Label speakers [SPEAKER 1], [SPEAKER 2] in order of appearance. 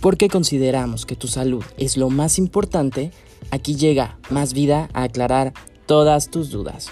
[SPEAKER 1] Porque consideramos que tu salud es lo más importante, aquí llega Más Vida a aclarar todas tus dudas.